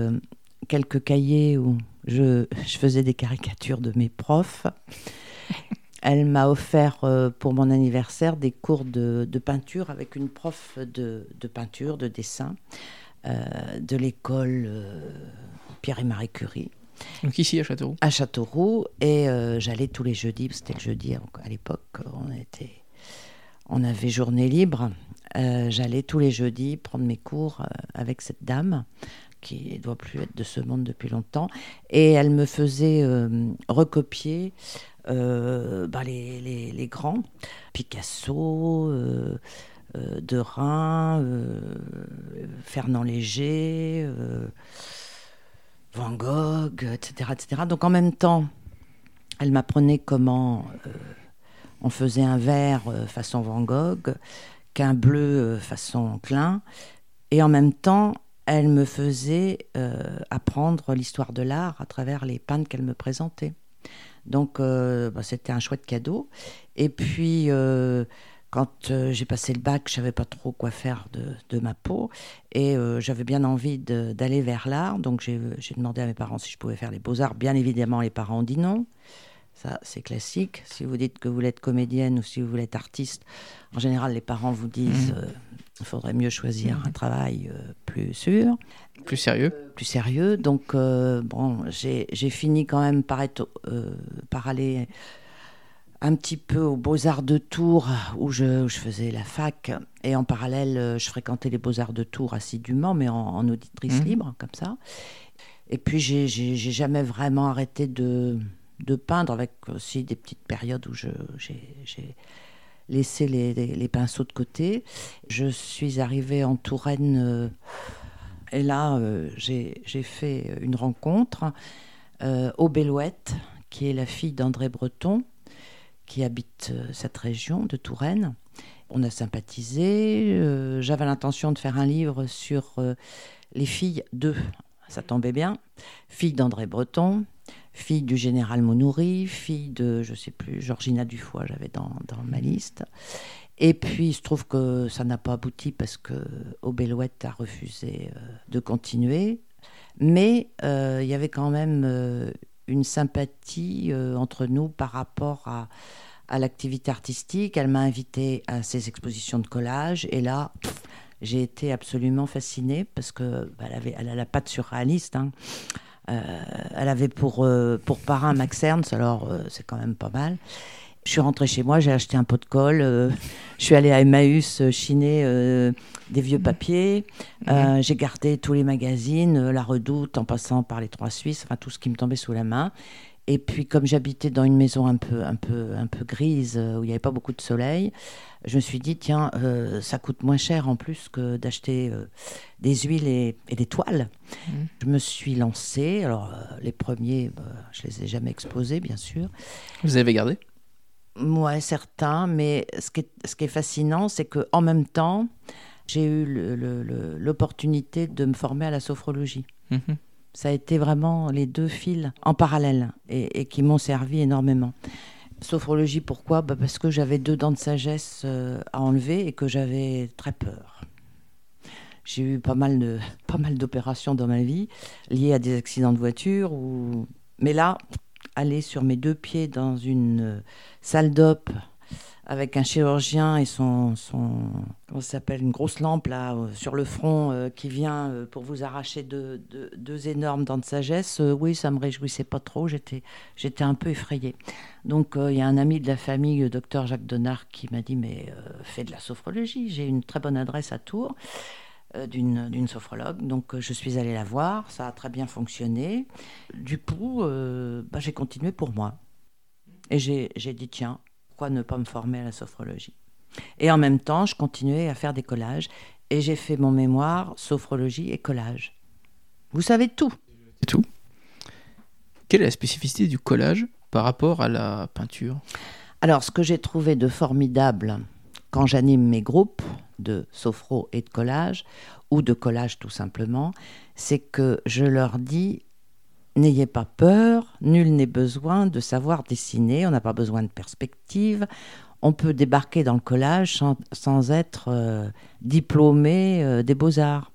quelques cahiers où je, faisais des caricatures de mes profs. Elle m'a offert euh, pour mon anniversaire des cours de, peinture avec une prof de, peinture, de dessin, euh, de l'école euh, Pierre et Marie Curie. Donc ici à Châteauroux À Châteauroux. Et j'allais tous les jeudis, c'était le jeudi à l'époque, on, était, on avait journée libre. j'allais tous les jeudis prendre mes cours avec cette dame qui ne doit plus être de ce monde depuis longtemps. Et elle me faisait recopier bah, les, grands, Picasso, euh, Derain, Fernand Léger, Van Gogh, etc., etc. Donc en même temps, elle m'apprenait comment on faisait un vert façon Van Gogh, qu'un bleu façon Klein, et en même temps, elle me faisait euh, apprendre l'histoire de l'art à travers les peintres qu'elle me présentait. Donc, euh, bah, c'était un chouette cadeau. Et puis, euh, quand j'ai passé le bac, je savais pas trop quoi faire de, de ma peau. Et j'avais bien envie d'aller vers l'art. Donc, j'ai demandé à mes parents si je pouvais faire les beaux-arts. Bien évidemment, les parents ont dit non. Ça, c'est classique. Si vous dites que vous voulez être comédienne ou si vous voulez être artiste, en général, les parents vous disent mmh. Il faudrait mieux choisir un travail euh, plus sûr. Plus sérieux Plus sérieux. Donc, euh, bon, j'ai fini quand même par, être, euh, par aller un petit peu aux Beaux-Arts de Tours, où je, je, faisais la fac. Et en parallèle, je fréquentais les Beaux-Arts de Tours assidûment, mais en, auditrice mmh. libre, comme ça. Et puis, j'ai jamais vraiment arrêté de, de peindre, avec aussi des petites périodes où j'ai laisser les, pinceaux de côté. Je suis arrivée en Touraine euh, et là, euh, j'ai fait une rencontre euh, au Bellouette, qui est la fille d'André Breton, qui habite cette région de Touraine. On a sympathisé. J'avais l'intention de faire un livre sur les filles de, ça tombait bien, fille d'André Breton, fille du général Monoury, fille de, je sais plus, Georgina Dufoy, j'avais dans, dans, ma liste. Et puis, il se trouve que ça n'a pas abouti parce que Aubélouette a refusé euh, de continuer. Mais euh, il y avait quand même euh, une sympathie entre nous par rapport à, à l'activité artistique. Elle m'a invité à ses expositions de collage. Et là, j'ai été absolument fascinée parce que bah, elle, avait, elle a la patte surréaliste. Hein. Euh, elle avait pour, euh, pour parrain Max Ernst, alors euh, c'est quand même pas mal. Je suis rentrée chez moi, j'ai acheté un pot de colle. je suis allée à Emmaüs chiner des vieux papiers. j'ai gardé tous les magazines, La Redoute, en passant par les Trois Suisses, enfin tout ce qui me tombait sous la main. Et puis, comme j'habitais dans une maison un peu, un peu, un peu grise, où il n'y avait pas beaucoup de soleil, je me suis dit, tiens, euh, ça coûte moins cher en plus que d'acheter euh, des huiles et, des toiles. Mmh. Je me suis lancée. Alors, euh, les premiers, bah, je les ai jamais exposés, bien sûr. Vous avez gardé? Moi, certains. Mais ce qui est, ce qui est fascinant, c'est qu'en même temps, j'ai eu l'opportunité de me former à la sophrologie. Mmh. Ça a été vraiment les deux fils en parallèle et, qui m'ont servi énormément. Sophrologie, pourquoi? Bah Parce que j'avais deux dents de sagesse euh, à enlever et que j'avais très peur. J'ai eu pas mal de pas mal d'opérations dans ma vie liées à des accidents de voiture ou mais là aller sur mes deux pieds dans une euh, salle d'op avec un chirurgien et son, son comment s'appelle, une grosse lampe là euh, sur le front euh, qui vient euh, pour vous arracher deux, deux, énormes dents de sagesse, oui, ça me réjouissait pas trop, j'étais, j'étais un peu effrayée. Donc il y a un ami de la famille, le docteur Jacques Donard, qui m'a dit, mais fais de la sophrologie, j'ai une très bonne adresse à Tours. D'une, sophrologue. Donc je suis allée la voir, ça a très bien fonctionné. Du coup, bah, j'ai continué pour moi. Et j'ai dit, tiens, ne pas me former à la sophrologie Et en même temps, je continuais à faire des collages et j'ai fait mon mémoire sophrologie et collage. Vous savez tout. C'est tout. Quelle est la spécificité du collage par rapport à la peinture? Alors, ce que j'ai trouvé de formidable quand j'anime mes groupes de sophro et de collage, ou de collage tout simplement, c'est que je leur dis N'ayez pas peur, nul n'est besoin de savoir dessiner, on n'a pas besoin de perspective, on peut débarquer dans le collage sans, être euh, diplômé euh, des beaux-arts.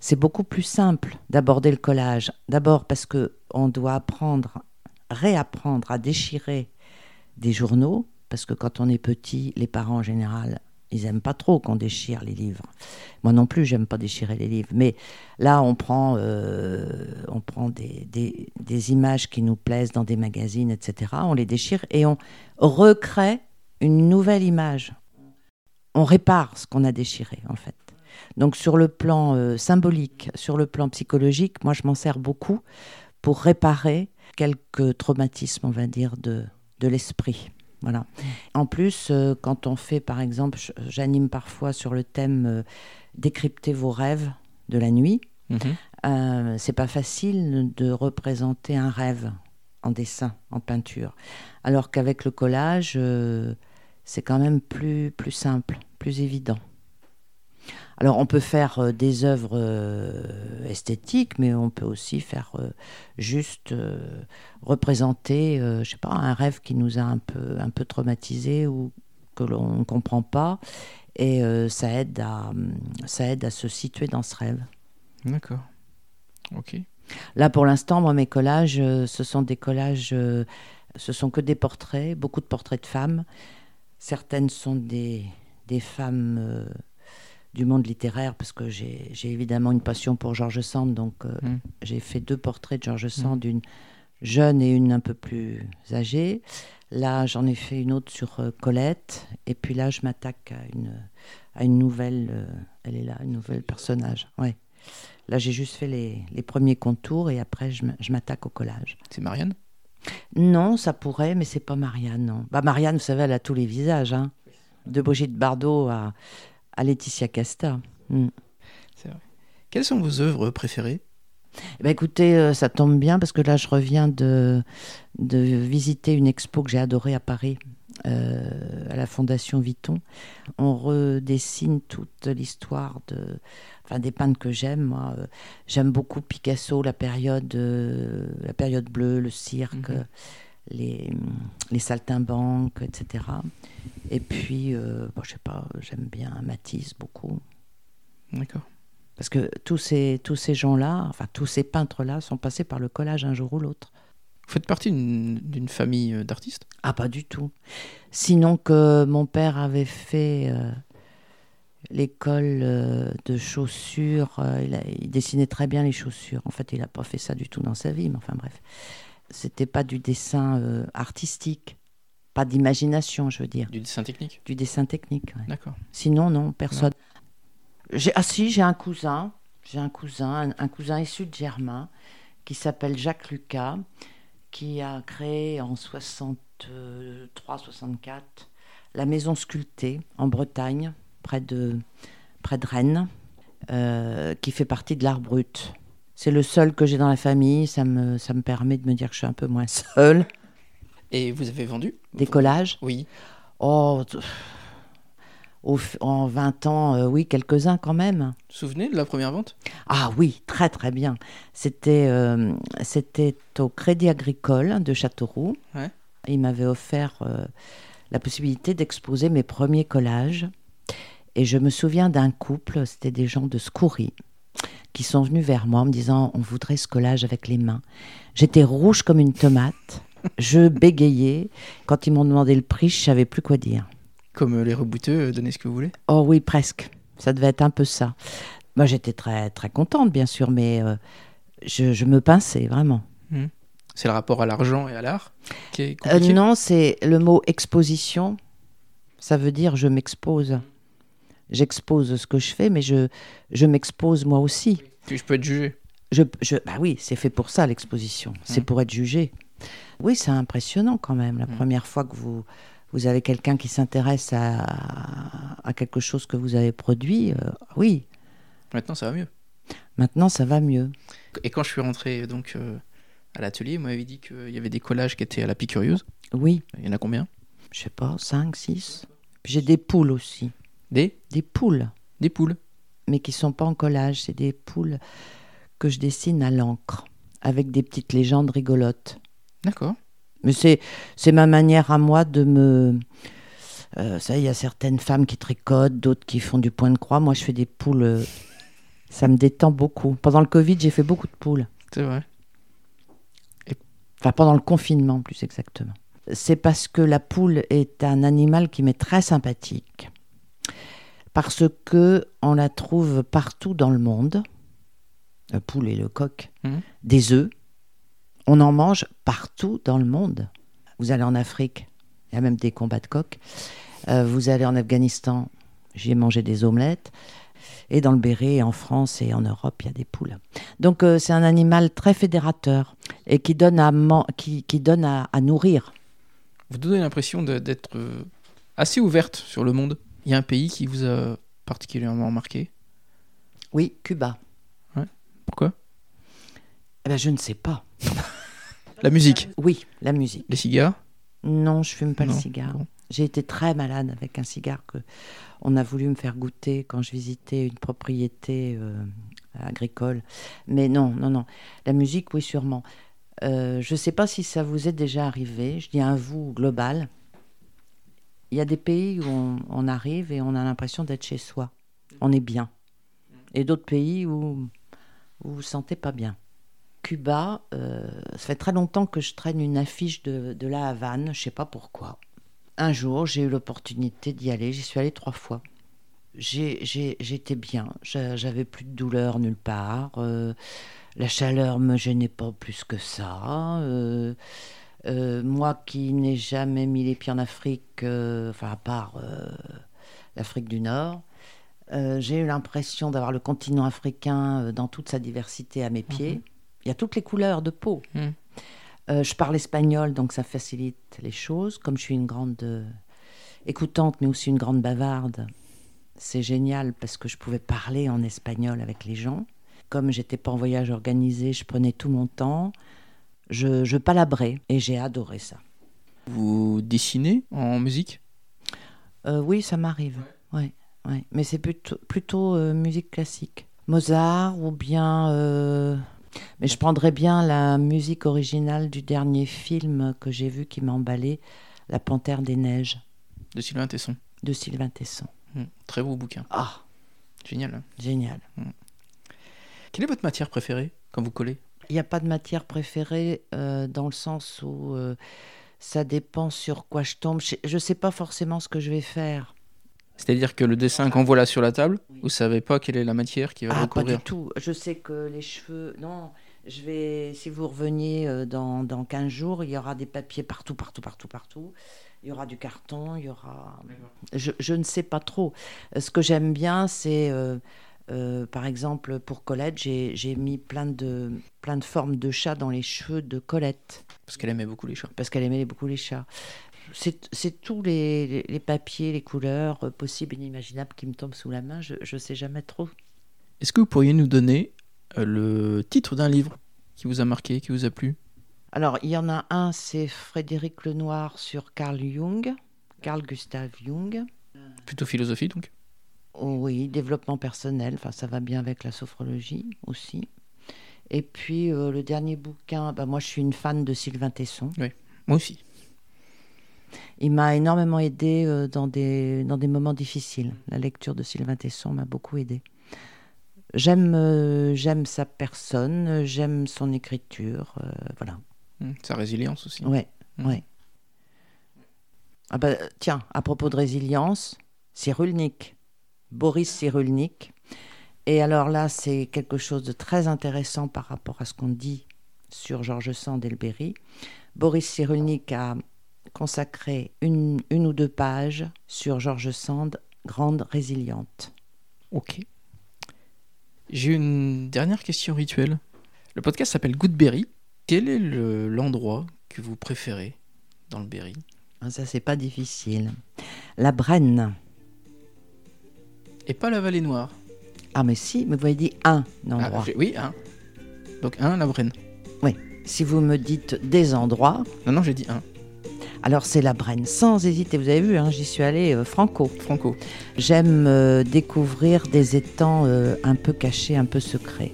C'est beaucoup plus simple d'aborder le collage. D'abord parce que on doit apprendre, réapprendre à déchirer des journaux, parce que quand on est petit, les parents en général ils n'aiment pas trop qu'on déchire les livres. Moi non plus, j'aime pas déchirer les livres. Mais là, on prend, euh, on prend des, des, images qui nous plaisent dans des magazines, etc. On les déchire et on recrée une nouvelle image. On répare ce qu'on a déchiré, en fait. Donc sur le plan euh, symbolique, sur le plan psychologique, moi je m'en sers beaucoup pour réparer quelques traumatismes, on va dire, de, de l'esprit. Voilà. En plus, euh, quand on fait, par exemple, j'anime parfois sur le thème euh, décrypter vos rêves de la nuit. Mhm. Euh, c'est pas facile de représenter un rêve en dessin, en peinture, alors qu'avec le collage, c'est quand même plus plus simple, plus évident. Alors, on peut faire euh, des œuvres euh, esthétiques, mais on peut aussi faire euh, juste représenter, je sais pas, un rêve qui nous a un peu, un peu traumatisé ou que l'on ne comprend pas. Et ça, aide à, hum, ça aide à se situer dans ce rêve. D'accord. Ok. Là, pour l'instant, moi, mes collages, ce sont des collages, ce sont que des portraits, beaucoup de portraits de femmes. Certaines sont des, des femmes du monde littéraire, parce que j'ai évidemment une passion pour George Sand, donc euh, Mm. j'ai fait deux portraits de George Sand, une jeune et une un peu plus âgée. Là, j'en ai fait une autre sur euh, Colette, et puis là, je m'attaque à une, à une nouvelle, euh, elle est là, une nouvelle personnage, ouais. Là, j'ai juste fait les, les premiers contours et après, je m'attaque au collage. C'est Marianne? Non, ça pourrait, mais c'est pas Marianne, non. Bah, Marianne, vous savez, elle a tous les visages, hein. De Brigitte Bardot à, à Laetitia Casta. C'est vrai. Quelles sont vos œuvres préférées? Eh ben, écoutez, euh, ça tombe bien parce que là, je reviens de, de visiter une expo que j'ai adorée à Paris, euh, à la Fondation Vuitton. On redessine toute l'histoire de, enfin, des peintres que j'aime. Euh, j'aime beaucoup Picasso, la période, la période bleue, le cirque, Mhm. Les, les saltimbanques, etc. Et puis, euh, bon, je sais pas, j'aime bien Matisse beaucoup. D'accord. Parce que tous ces, tous ces gens-là, enfin tous ces peintres-là, sont passés par le collage un jour ou l'autre. Vous faites partie d'une famille euh, d'artistes? Ah, pas du tout. Sinon que mon père avait fait euh, l'école euh, de chaussures, euh, il, a- il dessinait très bien les chaussures. En fait, il n'a pas fait ça du tout dans sa vie, mais enfin bref. C'était pas du dessin euh, artistique, pas d'imagination, je veux dire, Du dessin technique? Du dessin technique. ouais. D'accord. Sinon, non, personne. J'ai, ah si, j'ai un cousin, j'ai un cousin, un, un cousin issu de Germain, qui s'appelle Jacques Lucas, qui a créé en 63-64 la maison sculptée en Bretagne, près de, près de Rennes, euh, qui fait partie de l'art brut. C'est le seul que j'ai dans la famille, ça me, ça me permet de me dire que je suis un peu moins seule. Et vous avez vendu Des collages? Oui. Oh, au en 20 ans, euh, oui, quelques-uns quand même. Vous vous souvenez de la première vente? Ah oui, très très bien. C'était euh, c'était au Crédit Agricole de Châteauroux. Ouais. Il m'avait offert euh, la possibilité d'exposer mes premiers collages. Et je me souviens d'un couple, c'était des gens de Scoury, qui sont venus vers moi en me disant on voudrait ce collage avec les mains. J'étais rouge comme une tomate, je bégayais. Quand ils m'ont demandé le prix, je savais plus quoi dire. Comme euh, les rebouteux, euh, donnez ce que vous voulez? Oh oui, presque. Ça devait être un peu ça. Moi, j'étais très très contente, bien sûr, mais euh, je, je me pinçais vraiment. C'est le rapport à l'argent et à l'art qui est Euh, non, c'est le mot exposition. Ça veut dire je m'expose. J'expose ce que je fais, mais je, je m'expose moi aussi. Puis je peux être jugé. Je, je, bah oui, c'est fait pour ça l'exposition. C'est Mm. pour être jugé. Oui, c'est impressionnant quand même. La Mm. première fois que vous, vous avez quelqu'un qui s'intéresse à, à quelque chose que vous avez produit, euh, oui, Maintenant, ça va mieux. maintenant ça va mieux. Et quand je suis rentré donc euh, à l'atelier, vous m'avez dit qu'il y avait des collages qui étaient à la Picurieuse. Oui, Il y en a combien? Je sais pas, 5, 6. J'ai des poules aussi. Des Des poules, Des poules. mais qui sont pas en collage. C'est des poules que je dessine à l'encre, avec des petites légendes rigolotes. D'accord. Mais c'est, c'est ma manière à moi de me... Euh, ça, il y a certaines femmes qui tricotent, d'autres qui font du point de croix. Moi, je fais des poules. euh, ça me détend beaucoup. Pendant le Covid, j'ai fait beaucoup de poules. C'est vrai. Enfin, pendant le confinement, plus exactement. C'est parce que la poule est un animal qui m'est très sympathique. Parce que on la trouve partout dans le monde. La poule et le coq. Mhm. Des œufs. On en mange partout dans le monde. Vous allez en Afrique, il y a même des combats de coqs. Euh, vous allez en Afghanistan, j'y ai mangé des omelettes. Et dans le Béret, en France et en Europe, il y a des poules. Donc euh, c'est un animal très fédérateur et qui donne à, qui, qui donne à, à nourrir. Vous donnez l'impression d'être euh, assez ouverte sur le monde. Il y a un pays qui vous a particulièrement marqué? Oui, Cuba. Pourquoi? Eh ben, je ne sais pas. La musique. Oui, la musique. Les cigares? Non, je fume pas Non, le cigare. bon. J'ai été très malade avec un cigare que on a voulu me faire goûter quand je visitais une propriété euh, agricole. Mais non, non, non. La musique, oui, sûrement. Euh, je ne sais pas si ça vous est déjà arrivé. Je dis un vous global. Il y a des pays où on, arrive et on a l'impression d'être chez soi. On est bien. Et d'autres pays où vous vous sentez pas bien. Cuba, euh, ça fait très longtemps que je traîne une affiche de, de la Havane, je sais pas pourquoi. Un jour, j'ai eu l'opportunité d'y aller, j'y suis allée trois fois. J'étais bien, J'a- j'avais plus de douleur nulle part, euh, la chaleur me gênait pas plus que ça. euh, euh, moi qui n'ai jamais mis les pieds en Afrique, euh, enfin à part euh, l'Afrique du Nord, j'ai eu l'impression d'avoir le continent africain dans toute sa diversité à mes pieds. Il y a toutes les couleurs de peau. Mhm. Euh, je parle espagnol, donc ça facilite les choses. Comme je suis une grande écoutante, mais aussi une grande bavarde, c'est génial parce que je pouvais parler en espagnol avec les gens. Comme j'étais pas en voyage organisé, je prenais tout mon temps. Je, je palabrais et j'ai adoré ça. Vous dessinez en musique? Euh, oui, ça m'arrive. Ouais, ouais. Mais c'est plutôt, plutôt euh, musique classique. Mozart ou bien. euh, Mais je prendrais bien la musique originale du dernier film que j'ai vu qui m'a emballé, La Panthère des Neiges, de Sylvain Tesson. de Sylvain Tesson. Hmm, Très beau bouquin. Ah, Génial. hein. génial. Quelle est votre matière préférée quand vous collez? Il n'y a pas de matière préférée euh, dans le sens où euh, ça dépend sur quoi je tombe. Je ne sais pas forcément ce que je vais faire. C'est-à-dire que le dessin qu'on voit là sur la table, vous savez pas quelle est la matière qui va Ah, pas recouvrir du tout. Je sais que les cheveux. Non, je vais. Si vous reveniez euh, dans, dans 15 jours, il y aura des papiers partout, partout, partout, partout. Il y aura du carton, il y aura. Je, je ne sais pas trop. Ce que j'aime bien, c'est. euh, euh, par exemple, pour Colette, j'ai mis plein de, plein de formes de chats dans les cheveux de Colette, Parce qu'elle aimait beaucoup les chats. parce qu'elle aimait beaucoup les chats. C'est tous les, les- les papiers, les couleurs euh, possibles et inimaginables qui me tombent sous la main. Je ne sais jamais trop Est-ce que vous pourriez nous donner euh, le titre d'un livre qui vous a marqué, qui vous a plu? Alors, il y en a un, c'est Frédéric Lenoir sur Carl Jung, Carl Gustav Jung. Plutôt philosophie donc? Oui, développement personnel, enfin ça va bien avec la sophrologie aussi. Et puis euh, le dernier bouquin, bah, moi je suis une fan de Sylvain Tesson. Moi aussi. Il m'a énormément aidé euh, dans, des, dans des moments difficiles. La lecture de Sylvain Tesson m'a beaucoup aidé. J'aime euh, j'aime sa personne, j'aime son écriture, voilà. Hmm, Sa résilience aussi. Ouais, Mm. ouais. Ah bah, tiens, à propos de résilience, Cyrulnik, Boris Cyrulnik. Et alors là, c'est quelque chose de très intéressant par rapport à ce qu'on dit sur Georges Sand et le Berry. Boris Cyrulnik a consacré une, une ou deux pages sur Georges Sand, grande résiliente. Ok. J'ai une dernière question rituelle. Le podcast s'appelle Goodberry. Quel est le- l'endroit que vous préférez dans le Berry? Ah, Ça, c'est pas difficile. La Brenne. Et pas la Vallée Noire. Ah, mais si, mais vous avez dit un Ah, endroit. j'ai- oui, un. Donc un, la Brenne. Si vous me dites des endroits, Non, non, j'ai dit un. alors c'est la Brenne, sans hésiter. Vous avez vu, hein, j'y suis allée euh, franco. Franco. J'aime euh, découvrir des étangs euh, un peu cachés, un peu secrets.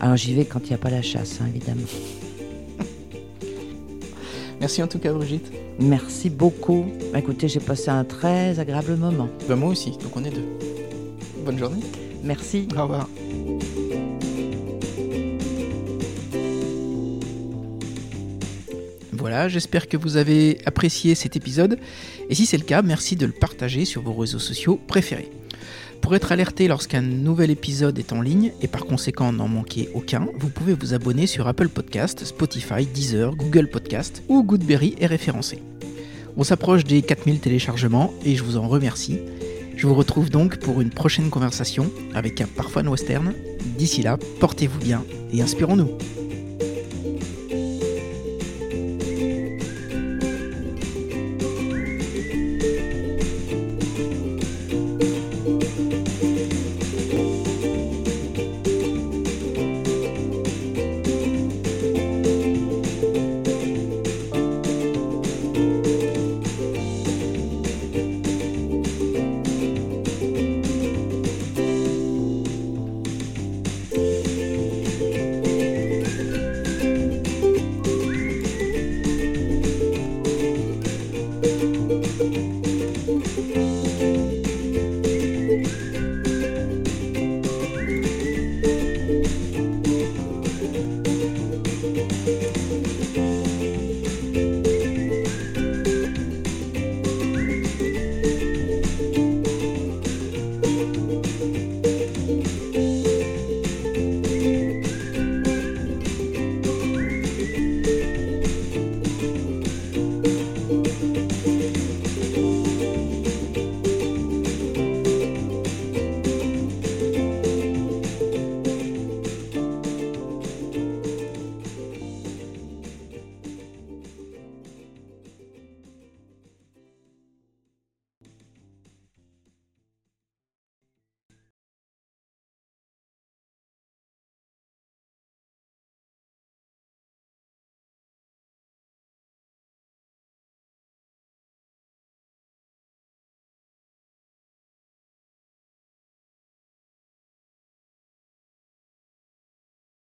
Alors j'y vais quand il n'y a pas la chasse, hein, évidemment. Merci en tout cas, Brigitte. Merci beaucoup. Bah, Écoutez, j'ai passé un très agréable moment. Ben, moi aussi, donc on est deux. Bonne journée. Merci. Au revoir. Voilà, j'espère que vous avez apprécié cet épisode. Et si c'est le cas, merci de le partager sur vos réseaux sociaux préférés. Pour être alerté lorsqu'un nouvel épisode est en ligne et par conséquent n'en manquer aucun, vous pouvez vous abonner sur Apple Podcast, Spotify, Deezer, Google Podcast ou Goodberry est référencé. On s'approche des 4000 téléchargements et je vous en remercie. Je vous retrouve donc pour une prochaine conversation avec un parfum western. D'ici là, portez-vous bien et inspirons-nous.